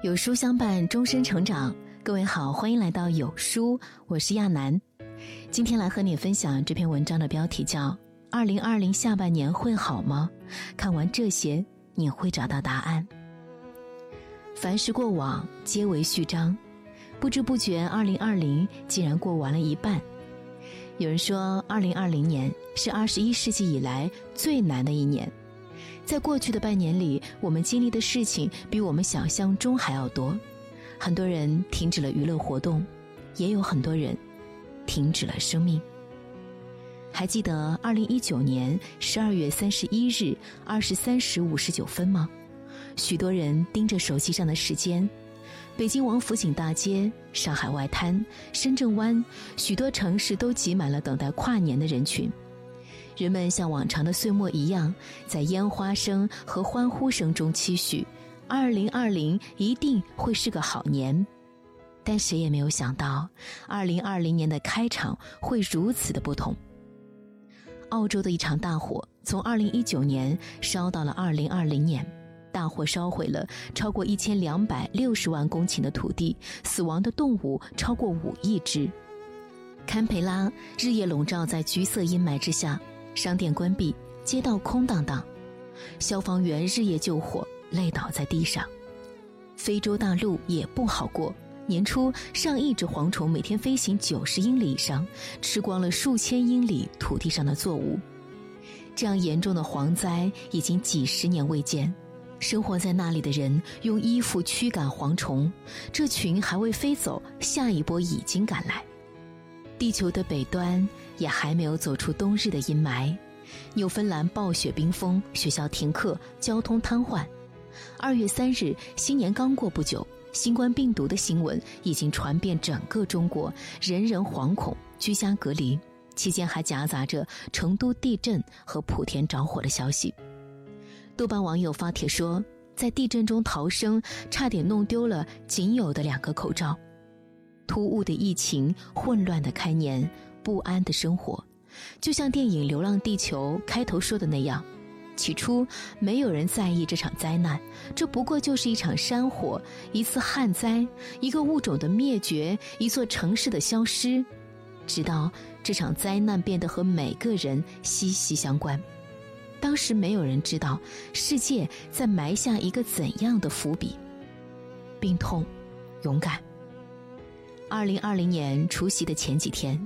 有书相伴，终身成长。各位好，欢迎来到有书，我是亚楠。今天来和你分享这篇文章的标题叫《二零二零下半年会好吗？》看完这些，你会找到答案。凡事过往，皆为序章。不知不觉，二零二零竟然过完了一半。有人说，二零二零年是二十一世纪以来最难的一年。在过去的半年里，我们经历的事情比我们想象中还要多。很多人停止了娱乐活动，也有很多人停止了生命。还记得二零一九年十二月三十一日二十三时五十九分吗？许多人盯着手机上的时间，北京王府井大街、上海外滩、深圳湾，许多城市都挤满了等待跨年的人群。人们像往常的岁末一样，在烟花声和欢呼声中期许，二零二零一定会是个好年。但谁也没有想到，二零二零年的开场会如此的不同。澳洲的一场大火从二零一九年烧到了二零二零年，大火烧毁了超过一千两百六十万公顷的土地，死亡的动物超过五亿只。堪培拉日夜笼罩在橘色阴霾之下。商店关闭，街道空荡荡，消防员日夜救火，累倒在地上。非洲大陆也不好过，年初上亿只蝗虫每天飞行九十英里以上，吃光了数千英里土地上的作物。这样严重的蝗灾已经几十年未见。生活在那里的人用衣服驱赶蝗虫，这群还未飞走，下一波已经赶来。地球的北端。也还没有走出冬日的阴霾，纽芬兰暴雪冰封，学校停课，交通瘫痪。二月三日，新年刚过不久，新冠病毒的新闻已经传遍整个中国，人人惶恐，居家隔离。期间还夹杂着成都地震和莆田着火的消息。豆瓣网友发帖说，在地震中逃生，差点弄丢了仅有的两个口罩。突兀的疫情，混乱的开年。不安的生活，就像电影《流浪地球》开头说的那样，起初没有人在意这场灾难，这不过就是一场山火、一次旱灾、一个物种的灭绝、一座城市的消失，直到这场灾难变得和每个人息息相关。当时没有人知道世界在埋下一个怎样的伏笔。病痛，勇敢。二零二零年除夕的前几天，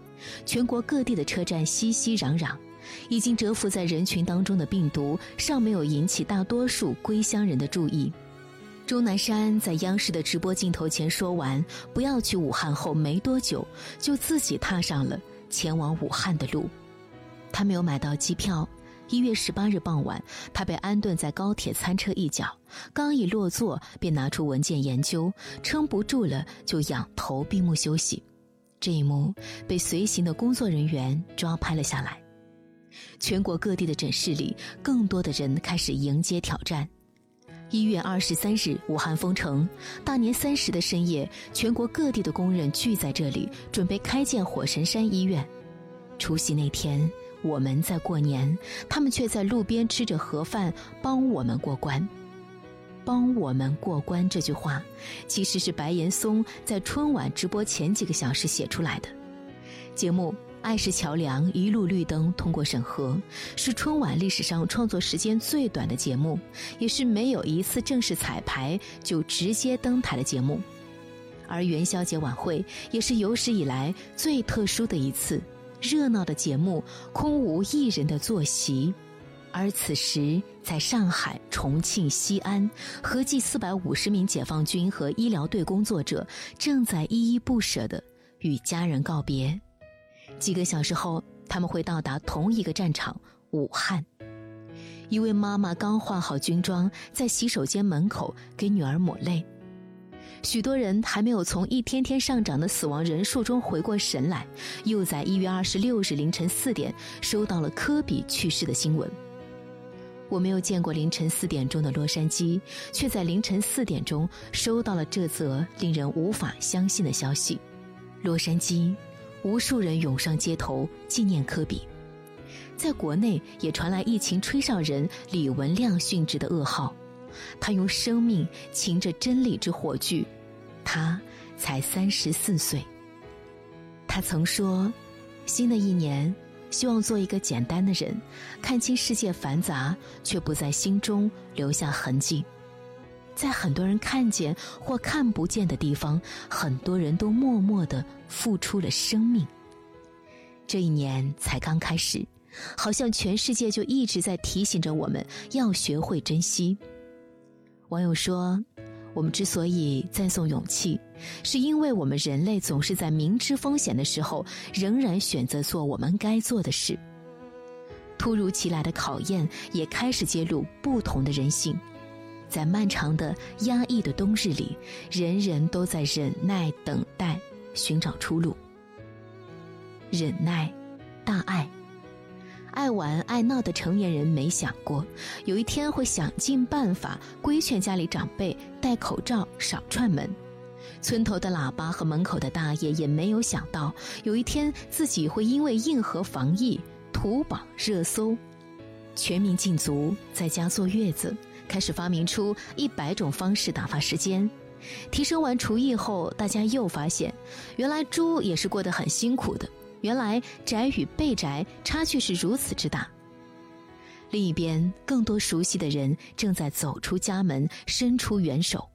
全国各地的车站熙熙攘攘，已经蛰伏在人群当中的病毒尚没有引起大多数归乡人的注意。钟南山在央视的直播镜头前说完“不要去武汉”后没多久，就自己踏上了前往武汉的路。他没有买到机票。一月十八日傍晚，他被安顿在高铁餐车一角，刚一落座，便拿出文件研究，撑不住了就仰头闭目休息。这一幕被随行的工作人员抓拍了下来。全国各地的诊室里，更多的人开始迎接挑战。一月二十三日，武汉封城，大年三十的深夜，全国各地的工人聚在这里，准备开建火神山医院。除夕那天。我们在过年，他们却在路边吃着盒饭，帮我们过关。帮我们过关这句话，其实是白岩松在春晚直播前几个小时写出来的。节目《爱是桥梁》一路绿灯通过审核，是春晚历史上创作时间最短的节目，也是没有一次正式彩排就直接登台的节目。而元宵节晚会也是有史以来最特殊的一次。热闹的节目空无一人的坐席，而此时在上海、重庆、西安，合计四百五十名解放军和医疗队工作者正在依依不舍地与家人告别。几个小时后，他们会到达同一个战场——武汉。一位妈妈刚换好军装，在洗手间门口给女儿抹泪。许多人还没有从一天天上涨的死亡人数中回过神来，又在一月二十六日凌晨四点收到了科比去世的新闻。我没有见过凌晨四点钟的洛杉矶，却在凌晨四点钟收到了这则令人无法相信的消息：洛杉矶，无数人涌上街头纪念科比。在国内也传来疫情吹哨人李文亮殉职的噩耗。他用生命擎着真理之火炬。他才三十四岁。他曾说：“新的一年，希望做一个简单的人，看清世界繁杂，却不在心中留下痕迹。在很多人看见或看不见的地方，很多人都默默的付出了生命。这一年才刚开始，好像全世界就一直在提醒着我们要学会珍惜。”网友说。我们之所以赞颂勇气，是因为我们人类总是在明知风险的时候，仍然选择做我们该做的事。突如其来的考验也开始揭露不同的人性，在漫长的压抑的冬日里，人人都在忍耐等待，寻找出路。忍耐，大爱。爱玩爱闹的成年人没想过，有一天会想尽办法规劝家里长辈戴口罩、少串门；村头的喇叭和门口的大爷也没有想到，有一天自己会因为硬核防疫土榜热搜。全民禁足，在家坐月子，开始发明出一百种方式打发时间。提升完厨艺后，大家又发现，原来猪也是过得很辛苦的。原来宅与被宅差距是如此之大。另一边，更多熟悉的人正在走出家门，伸出援手。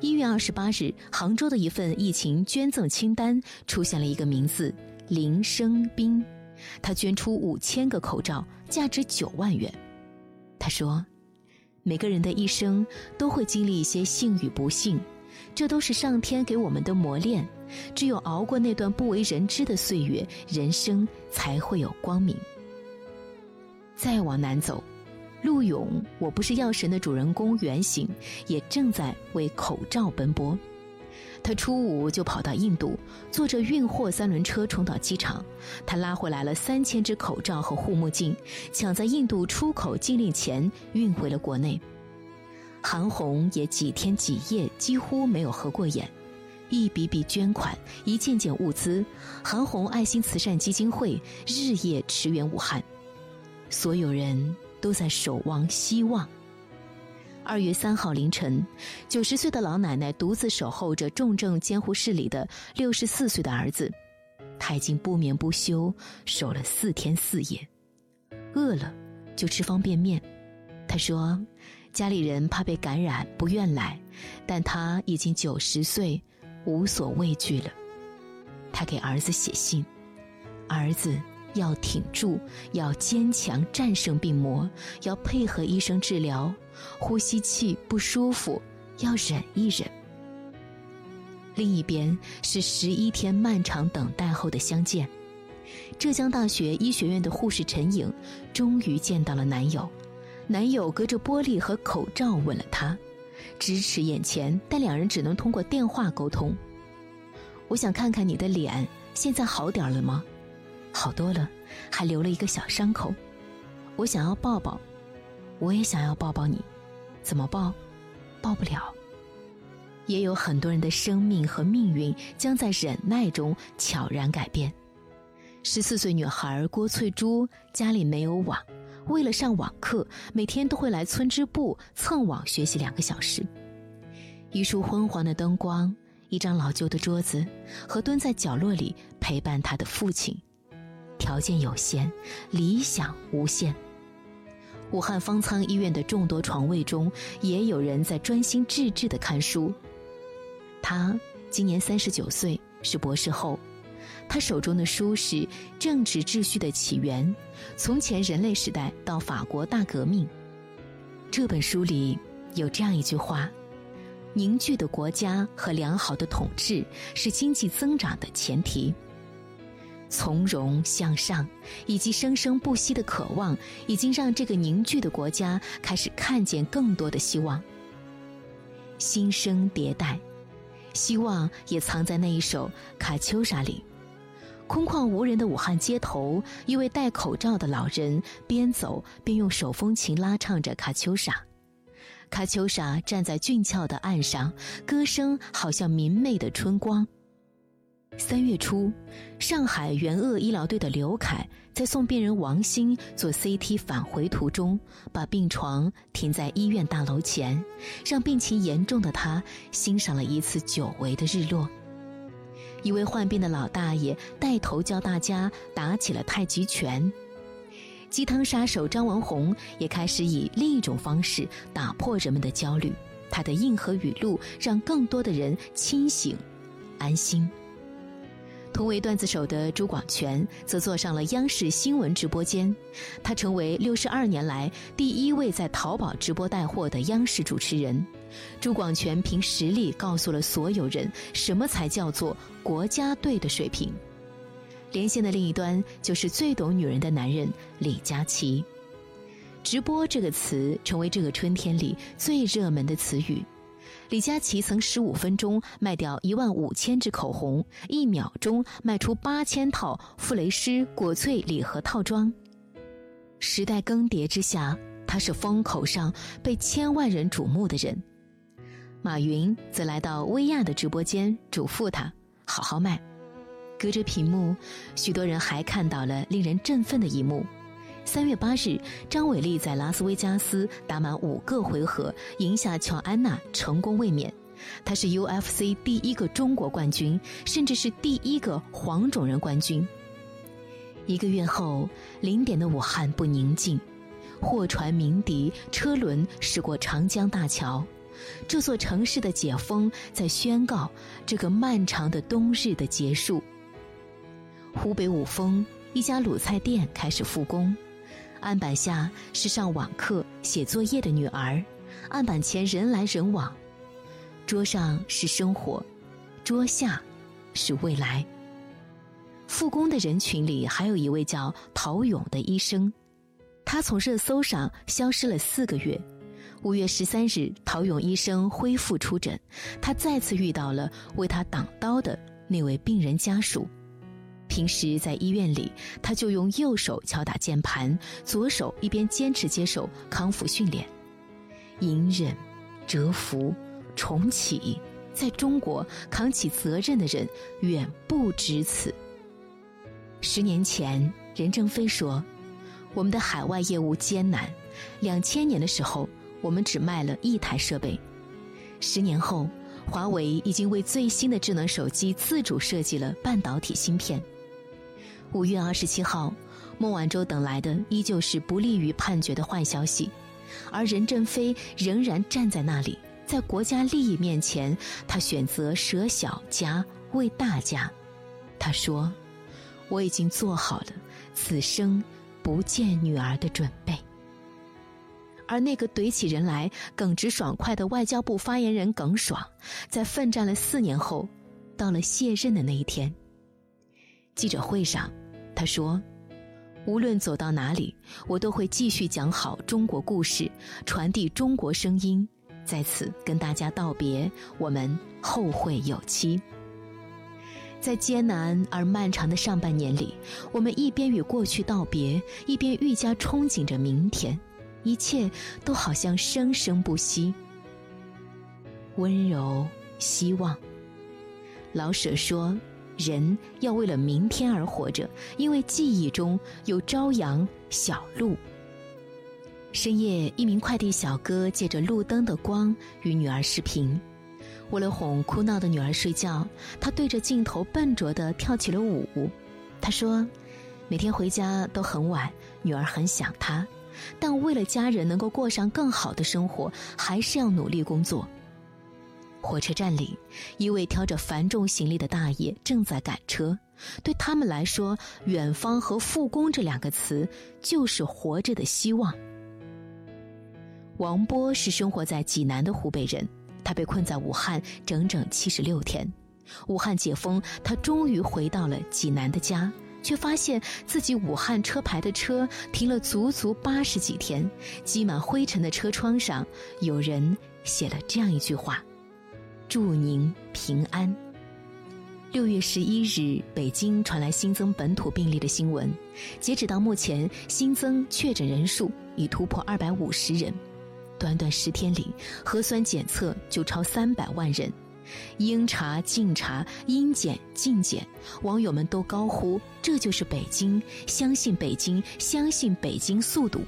一月二十八日，杭州的一份疫情捐赠清单出现了一个名字林生斌，他捐出五千个口罩，价值九万元。他说：“每个人的一生都会经历一些幸与不幸。”这都是上天给我们的磨练，只有熬过那段不为人知的岁月，人生才会有光明。再往南走，陆勇，我不是药神的主人公原型，也正在为口罩奔波。他初五就跑到印度，坐着运货三轮车冲到机场，他拉回来了三千只口罩和护目镜，抢在印度出口禁令前运回了国内。韩红也几天几夜几乎没有合过眼，一笔笔捐款，一件件物资，韩红爱心慈善基金会日夜驰援武汉，所有人都在守望希望。二月三号凌晨，九十岁的老奶奶独自守候着重症监护室里的六十四岁的儿子，他已经不眠不休守了四天四夜，饿了就吃方便面，他说。家里人怕被感染，不愿来，但他已经九十岁，无所畏惧了。他给儿子写信：“儿子要挺住，要坚强，战胜病魔，要配合医生治疗。呼吸器不舒服，要忍一忍。”另一边是十一天漫长等待后的相见。浙江大学医学院的护士陈颖，终于见到了男友。男友隔着玻璃和口罩吻了她，咫尺眼前，但两人只能通过电话沟通。我想看看你的脸，现在好点了吗？好多了，还留了一个小伤口。我想要抱抱，我也想要抱抱你，怎么抱？抱不了。也有很多人的生命和命运将在忍耐中悄然改变。十四岁女孩郭翠珠家里没有网。为了上网课，每天都会来村支部蹭网学习两个小时。一束昏黄的灯光，一张老旧的桌子，和蹲在角落里陪伴他的父亲。条件有限，理想无限。武汉方舱医院的众多床位中，也有人在专心致志地看书。他今年三十九岁，是博士后。他手中的书是《政治秩序的起源：从前人类时代到法国大革命》。这本书里有这样一句话：“凝聚的国家和良好的统治是经济增长的前提。”从容向上以及生生不息的渴望，已经让这个凝聚的国家开始看见更多的希望。新生迭代，希望也藏在那一首《卡秋莎》里。空旷无人的武汉街头，一位戴口罩的老人边走边用手风琴拉唱着《卡秋莎》。卡秋莎站在俊俏的岸上，歌声好像明媚的春光。三月初，上海援鄂医疗队的刘凯在送病人王鑫做 CT 返回途中，把病床停在医院大楼前，让病情严重的他欣赏了一次久违的日落。一位患病的老大爷带头教大家打起了太极拳。鸡汤杀手张文宏也开始以另一种方式打破人们的焦虑，他的硬核语录让更多的人清醒、安心。同为段子手的朱广权则坐上了央视新闻直播间，他成为六十二年来第一位在淘宝直播带货的央视主持人。朱广权凭实力告诉了所有人，什么才叫做国家队的水平。连线的另一端就是最懂女人的男人李佳琦。直播这个词成为这个春天里最热门的词语。李佳琦曾十五分钟卖掉一万五千支口红，一秒钟卖出八千套馥蕾诗果萃礼盒套装。时代更迭之下，他是风口上被千万人瞩目的人。马云则来到薇娅的直播间，嘱咐她好好卖。隔着屏幕，许多人还看到了令人振奋的一幕。三月八日，张伟丽在拉斯维加斯打满五个回合，赢下乔安娜，成功卫冕。她是 UFC 第一个中国冠军，甚至是第一个黄种人冠军。一个月后，零点的武汉不宁静，货船鸣笛，车轮驶过长江大桥，这座城市的解封在宣告这个漫长的冬日的结束。湖北五峰一家卤菜店开始复工。案板下是上网课、写作业的女儿，案板前人来人往，桌上是生活，桌下是未来。复工的人群里还有一位叫陶勇的医生，他从热搜上消失了四个月。五月十三日，陶勇医生恢复出诊，他再次遇到了为他挡刀的那位病人家属。平时在医院里，他就用右手敲打键盘，左手一边坚持接受康复训练。隐忍、蛰伏、重启，在中国扛起责任的人远不止此。十年前，任正非说：“我们的海外业务艰难。两千年的时候，我们只卖了一台设备。十年后，华为已经为最新的智能手机自主设计了半导体芯片。”五月二十七号，孟晚舟等来的依旧是不利于判决的坏消息，而任正非仍然站在那里，在国家利益面前，他选择舍小家为大家。他说：“我已经做好了此生不见女儿的准备。”而那个怼起人来耿直爽快的外交部发言人耿爽，在奋战了四年后，到了卸任的那一天，记者会上。他说：“无论走到哪里，我都会继续讲好中国故事，传递中国声音。在此跟大家道别，我们后会有期。在艰难而漫长的上半年里，我们一边与过去道别，一边愈加憧憬着明天。一切都好像生生不息，温柔，希望。”老舍说。人要为了明天而活着，因为记忆中有朝阳、小路。深夜，一名快递小哥借着路灯的光与女儿视频。为了哄哭闹的女儿睡觉，他对着镜头笨拙地跳起了舞。他说：“每天回家都很晚，女儿很想他，但为了家人能够过上更好的生活，还是要努力工作。”火车站里，一位挑着繁重行李的大爷正在赶车。对他们来说，远方和复工这两个词就是活着的希望。王波是生活在济南的湖北人，他被困在武汉整整七十六天。武汉解封，他终于回到了济南的家，却发现自己武汉车牌的车停了足足八十几天，积满灰尘的车窗上，有人写了这样一句话。祝您平安。六月十一日，北京传来新增本土病例的新闻，截止到目前，新增确诊人数已突破二百五十人。短短十天里，核酸检测就超三百万人，应查尽查，应检尽检，网友们都高呼：“这就是北京，相信北京，相信北京速度。”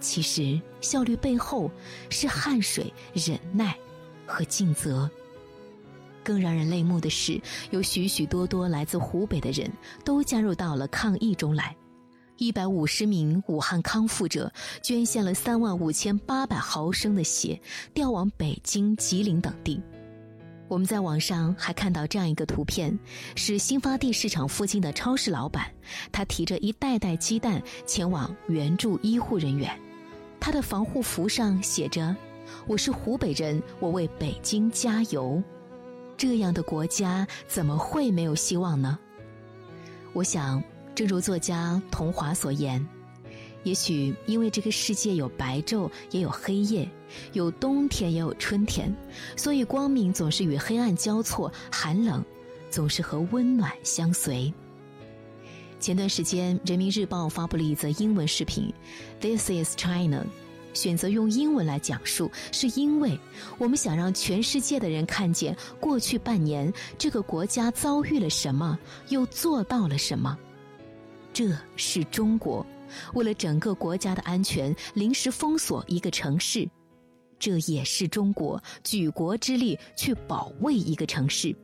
其实效率背后是汗水、忍耐和尽责。更让人泪目的是，有许许多多来自湖北的人都加入到了抗疫中来。一百五十名武汉康复者捐献了三万五千八百毫升的血，调往北京、吉林等地。我们在网上还看到这样一个图片，是新发地市场附近的超市老板，他提着一袋袋鸡蛋前往援助医护人员。他的防护服上写着：“我是湖北人，我为北京加油。”这样的国家怎么会没有希望呢？我想。正如作家童华所言，也许因为这个世界有白昼也有黑夜，有冬天也有春天，所以光明总是与黑暗交错，寒冷总是和温暖相随。前段时间，《人民日报》发布了一则英文视频，“This is China”，选择用英文来讲述，是因为我们想让全世界的人看见过去半年这个国家遭遇了什么，又做到了什么。这是中国，为了整个国家的安全，临时封锁一个城市；这也是中国举国之力去保卫一个城市；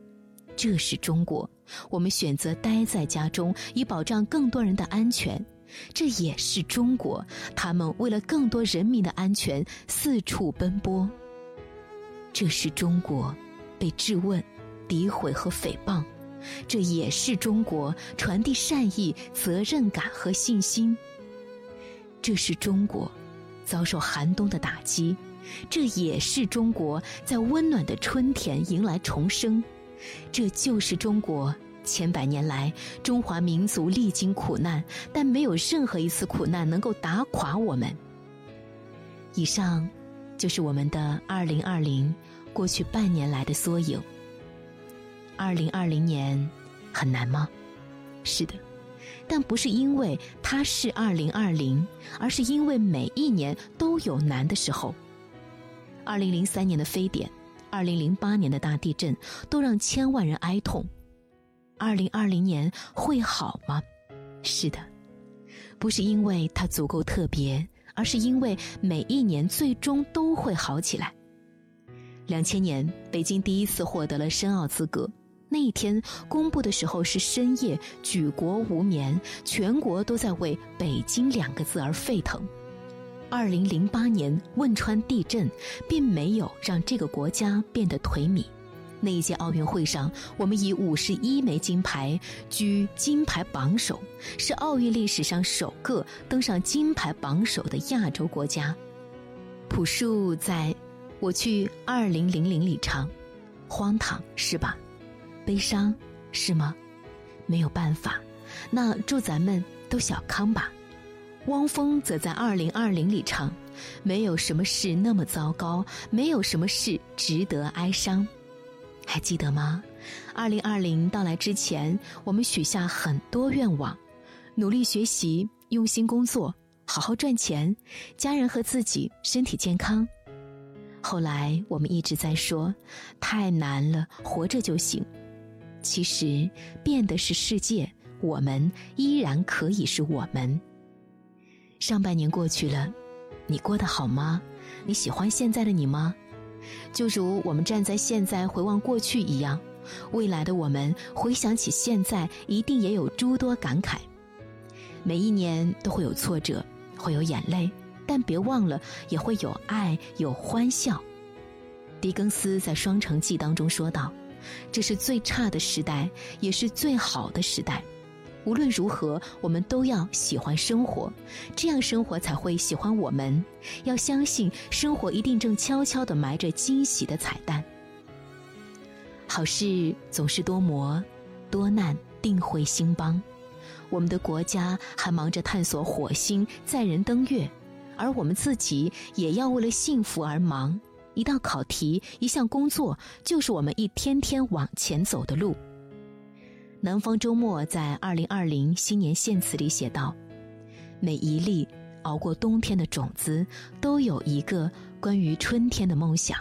这是中国，我们选择待在家中以保障更多人的安全；这也是中国，他们为了更多人民的安全四处奔波；这是中国，被质问、诋毁和诽谤。这也是中国传递善意、责任感和信心。这是中国遭受寒冬的打击，这也是中国在温暖的春天迎来重生。这就是中国千百年来中华民族历经苦难，但没有任何一次苦难能够打垮我们。以上就是我们的二零二零过去半年来的缩影。二零二零年很难吗？是的，但不是因为它是二零二零，而是因为每一年都有难的时候。二零零三年的非典，二零零八年的大地震，都让千万人哀痛。二零二零年会好吗？是的，不是因为它足够特别，而是因为每一年最终都会好起来。两千年，北京第一次获得了申奥资格。那一天公布的时候是深夜，举国无眠，全国都在为“北京”两个字而沸腾。二零零八年汶川地震并没有让这个国家变得颓靡。那一届奥运会上，我们以五十一枚金牌居金牌榜首，是奥运历史上首个登上金牌榜首的亚洲国家。朴树在《我去二零零零》里唱：“荒唐是吧？”悲伤，是吗？没有办法，那祝咱们都小康吧。汪峰则在《二零二零》里唱：“没有什么事那么糟糕，没有什么事值得哀伤。”还记得吗？二零二零到来之前，我们许下很多愿望：努力学习，用心工作，好好赚钱，家人和自己身体健康。后来我们一直在说：“太难了，活着就行。”其实变的是世界，我们依然可以是我们。上半年过去了，你过得好吗？你喜欢现在的你吗？就如我们站在现在回望过去一样，未来的我们回想起现在，一定也有诸多感慨。每一年都会有挫折，会有眼泪，但别忘了也会有爱，有欢笑。狄更斯在《双城记》当中说道。这是最差的时代，也是最好的时代。无论如何，我们都要喜欢生活，这样生活才会喜欢我们。要相信，生活一定正悄悄地埋着惊喜的彩蛋。好事总是多磨，多难定会兴邦。我们的国家还忙着探索火星、载人登月，而我们自己也要为了幸福而忙。一道考题，一项工作，就是我们一天天往前走的路。南方周末在二零二零新年献词里写道：“每一粒熬过冬天的种子，都有一个关于春天的梦想。”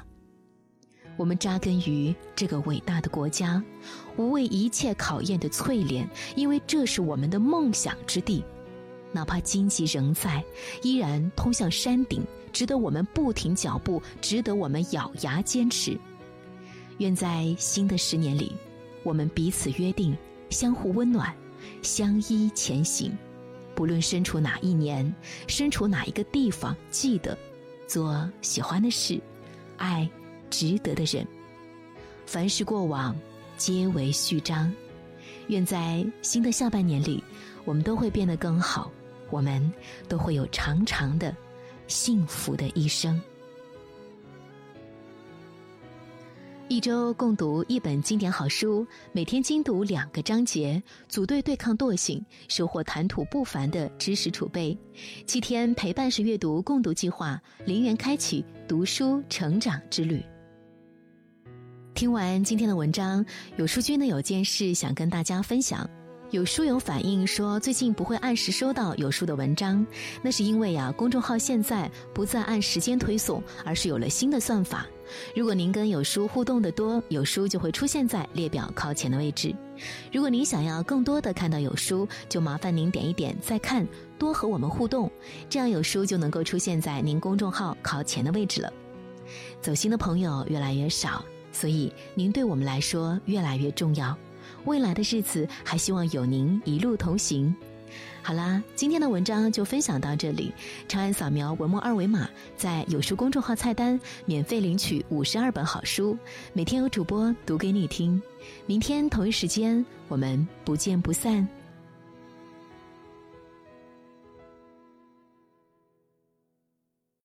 我们扎根于这个伟大的国家，无畏一切考验的淬炼，因为这是我们的梦想之地。哪怕荆棘仍在，依然通向山顶，值得我们不停脚步，值得我们咬牙坚持。愿在新的十年里，我们彼此约定，相互温暖，相依前行。不论身处哪一年，身处哪一个地方，记得做喜欢的事，爱值得的人。凡是过往，皆为序章。愿在新的下半年里，我们都会变得更好。我们都会有长长的、幸福的一生。一周共读一本经典好书，每天精读两个章节，组队对抗惰性，收获谈吐不凡的知识储备。七天陪伴式阅读共读计划，零元开启读书成长之旅。听完今天的文章，有书君呢有件事想跟大家分享。有书友反映说，最近不会按时收到有书的文章，那是因为呀，公众号现在不再按时间推送，而是有了新的算法。如果您跟有书互动的多，有书就会出现在列表靠前的位置。如果您想要更多的看到有书，就麻烦您点一点再看，多和我们互动，这样有书就能够出现在您公众号靠前的位置了。走心的朋友越来越少，所以您对我们来说越来越重要。未来的日子，还希望有您一路同行。好啦，今天的文章就分享到这里。长按扫描文末二维码，在有书公众号菜单免费领取五十二本好书，每天有主播读给你听。明天同一时间，我们不见不散。